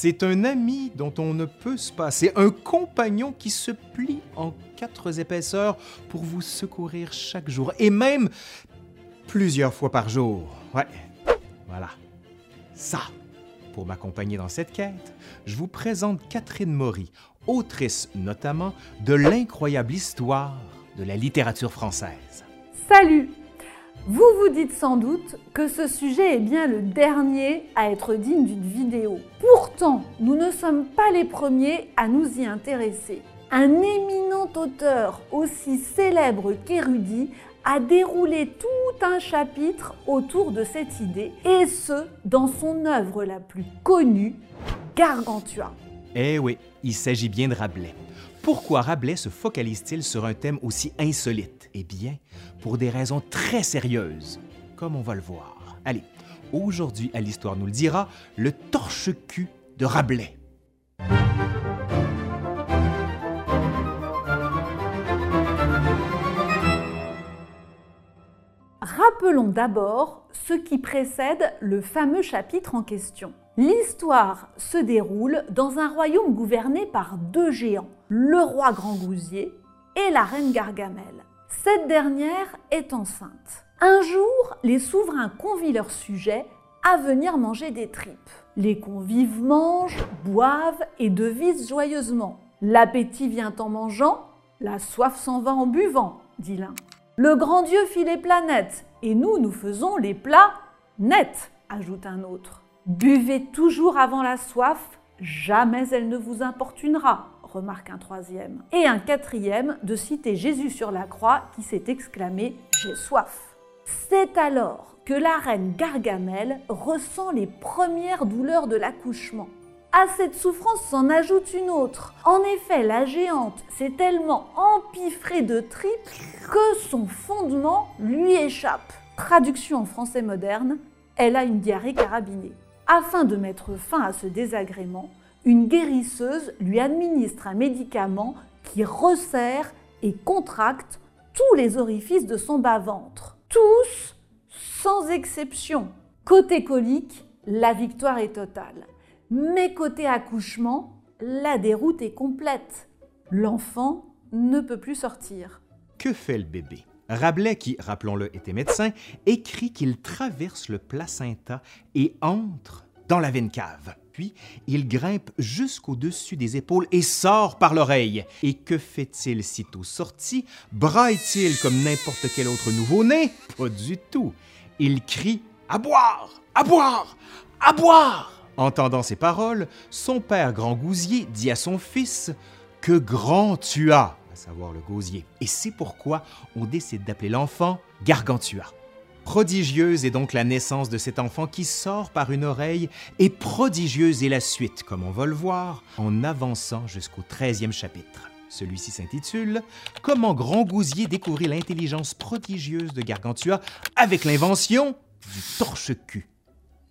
C'est un ami dont on ne peut se passer, un compagnon qui se plie en quatre épaisseurs pour vous secourir chaque jour, et même plusieurs fois par jour. Ouais, voilà. Ça, pour m'accompagner dans cette quête, je vous présente Catherine Maury, autrice notamment de l'incroyable histoire de la littérature française. Salut Vous vous dites sans doute que ce sujet est bien le dernier à être digne d'une vidéo. Pourtant, nous ne sommes pas les premiers à nous y intéresser. Un éminent auteur aussi célèbre qu'érudit a déroulé tout un chapitre autour de cette idée, et ce, dans son œuvre la plus connue, Gargantua. Eh oui, il s'agit bien de Rabelais. Pourquoi Rabelais se focalise-t-il sur un thème aussi insolite? Eh bien, pour des raisons très sérieuses, comme on va le voir. Allez, aujourd'hui, à l'Histoire nous le dira, le torche-cul de Rabelais. Rappelons d'abord ce qui précède le fameux chapitre en question. L'histoire se déroule dans un royaume gouverné par deux géants, le roi Grand-Gousier et la reine Gargamel. Cette dernière est enceinte. Un jour, les souverains convient leurs sujets à venir manger des tripes. Les convives mangent, boivent et devisent joyeusement. L'appétit vient en mangeant, la soif s'en va en buvant, dit l'un. Le grand Dieu fit les planètes, et nous, nous faisons les plats nets, ajoute un autre. Buvez toujours avant la soif, jamais elle ne vous importunera, remarque un troisième. Et un quatrième de citer Jésus sur la croix qui s'est exclamé J'ai soif. C'est alors que la reine Gargamel ressent les premières douleurs de l'accouchement. À cette souffrance s'en ajoute une autre. En effet, la géante s'est tellement empiffrée de tripes que son fondement lui échappe. Traduction en français moderne, elle a une diarrhée carabinée. Afin de mettre fin à ce désagrément, une guérisseuse lui administre un médicament qui resserre et contracte tous les orifices de son bas-ventre. Tous, sans exception. Côté colique, la victoire est totale. Mais côté accouchement, la déroute est complète. L'enfant ne peut plus sortir. Que fait le bébé? Rabelais, qui, rappelons-le, était médecin, écrit qu'il traverse le placenta et entre dans la veine cave. Il grimpe jusqu'au-dessus des épaules et sort par l'oreille. Et que fait-il sitôt sorti? Braille-t-il comme n'importe quel autre nouveau-né? Pas du tout. Il crie À boire À boire À boire Entendant ces paroles, son père Grand Gousier dit à son fils Que grand tu as, à savoir le gosier. Et c'est pourquoi on décide d'appeler l'enfant Gargantua. Prodigieuse est donc la naissance de cet enfant qui sort par une oreille, et prodigieuse est la suite, comme on va le voir, en avançant jusqu'au 13e chapitre. Celui-ci s'intitule Comment Grand Gousier découvrit l'intelligence prodigieuse de Gargantua avec l'invention du torche-cul.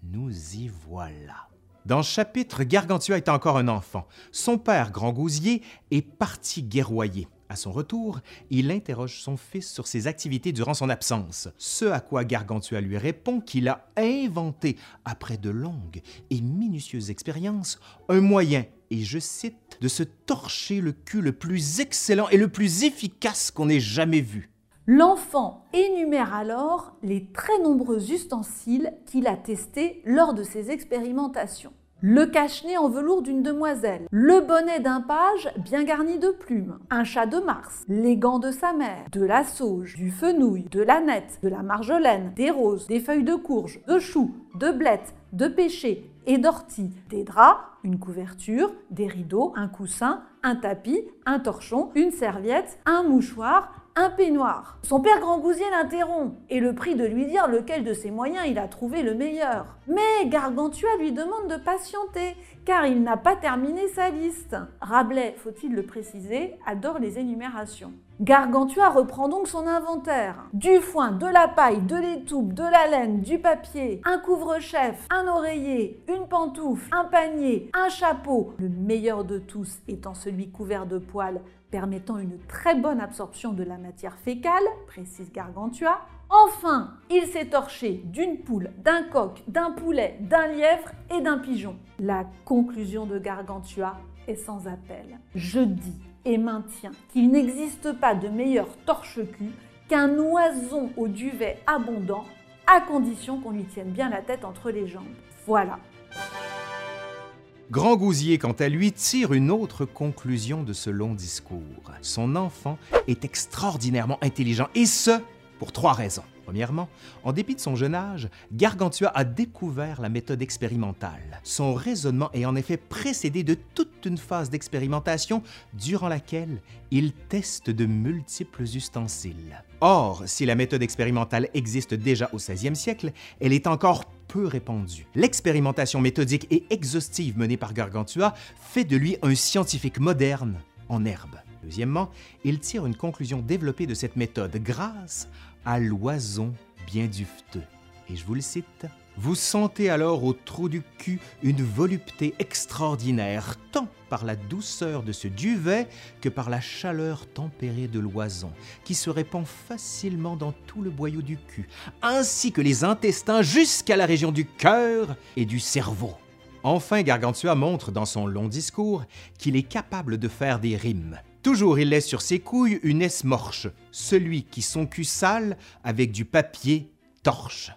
Nous y voilà. Dans ce chapitre, Gargantua est encore un enfant. Son père, Grand Gousier, est parti guerroyer. Son retour, il interroge son fils sur ses activités durant son absence, ce à quoi Gargantua lui répond qu'il a inventé, après de longues et minutieuses expériences, un moyen, et je cite, de se torcher le cul le plus excellent et le plus efficace qu'on ait jamais vu. L'enfant énumère alors les très nombreux ustensiles qu'il a testés lors de ses expérimentations. Le cache-nez en velours d'une demoiselle, le bonnet d'un page bien garni de plumes, un chat de Mars, les gants de sa mère, de la sauge, du fenouil, de la nette, de la marjolaine, des roses, des feuilles de courge, de choux, de blettes, de pêcher et d'ortie, des draps, une couverture, des rideaux, un coussin, un tapis, un torchon, une serviette, un mouchoir, un peignoir. Son père Grand Gousier l'interrompt et le prie de lui dire lequel de ses moyens il a trouvé le meilleur. Mais Gargantua lui demande de patienter car il n'a pas terminé sa liste. Rabelais, faut-il le préciser, adore les énumérations. Gargantua reprend donc son inventaire. Du foin, de la paille, de l'étoupe, de la laine, du papier, un couvre-chef, un oreiller, une pantoufle, un panier, un chapeau, le meilleur de tous étant celui couvert de poils permettant une très bonne absorption de la matière fécale, précise Gargantua. Enfin, il s'est torché d'une poule, d'un coq, d'un poulet, d'un lièvre et d'un pigeon. La conclusion de Gargantua est sans appel. Je dis et maintiens qu'il n'existe pas de meilleur torche-cul qu'un oison au duvet abondant, à condition qu'on lui tienne bien la tête entre les jambes. Voilà. Grand Gousier, quant à lui, tire une autre conclusion de ce long discours. Son enfant est extraordinairement intelligent, et ce, pour trois raisons. Premièrement, en dépit de son jeune âge, Gargantua a découvert la méthode expérimentale. Son raisonnement est en effet précédé de toute une phase d'expérimentation durant laquelle il teste de multiples ustensiles. Or, si la méthode expérimentale existe déjà au 16e siècle, elle est encore peu répandue. L'expérimentation méthodique et exhaustive menée par Gargantua fait de lui un scientifique moderne en herbe. Deuxièmement, il tire une conclusion développée de cette méthode grâce à l'oison bien dufteux. Et je vous le cite. Vous sentez alors au trou du cul une volupté extraordinaire, tant par la douceur de ce duvet que par la chaleur tempérée de l'oison, qui se répand facilement dans tout le boyau du cul, ainsi que les intestins jusqu'à la région du cœur et du cerveau. Enfin, Gargantua montre dans son long discours qu'il est capable de faire des rimes. Toujours il laisse sur ses couilles une esmorche, celui qui son cul sale avec du papier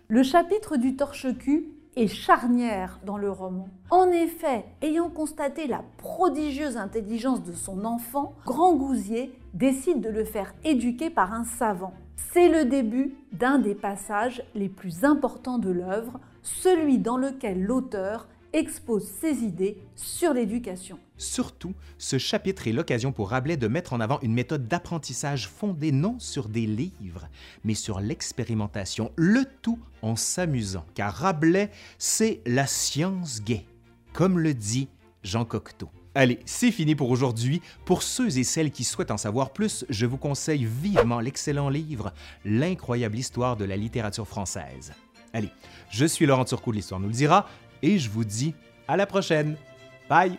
Le chapitre du torche-cul est charnière dans le roman. En effet, ayant constaté la prodigieuse intelligence de son enfant, Grand Gousier décide de le faire éduquer par un savant. C'est le début d'un des passages les plus importants de l'œuvre, celui dans lequel l'auteur expose ses idées sur l'éducation. Surtout, ce chapitre est l'occasion pour Rabelais de mettre en avant une méthode d'apprentissage fondée non sur des livres, mais sur l'expérimentation, le tout en s'amusant, car Rabelais, c'est la science gaie, comme le dit Jean Cocteau. Allez, c'est fini pour aujourd'hui. Pour ceux et celles qui souhaitent en savoir plus, je vous conseille vivement l'excellent livre L'incroyable histoire de la littérature française. Allez, je suis Laurent Turcot de l'Histoire nous le dira et je vous dis à la prochaine. Bye!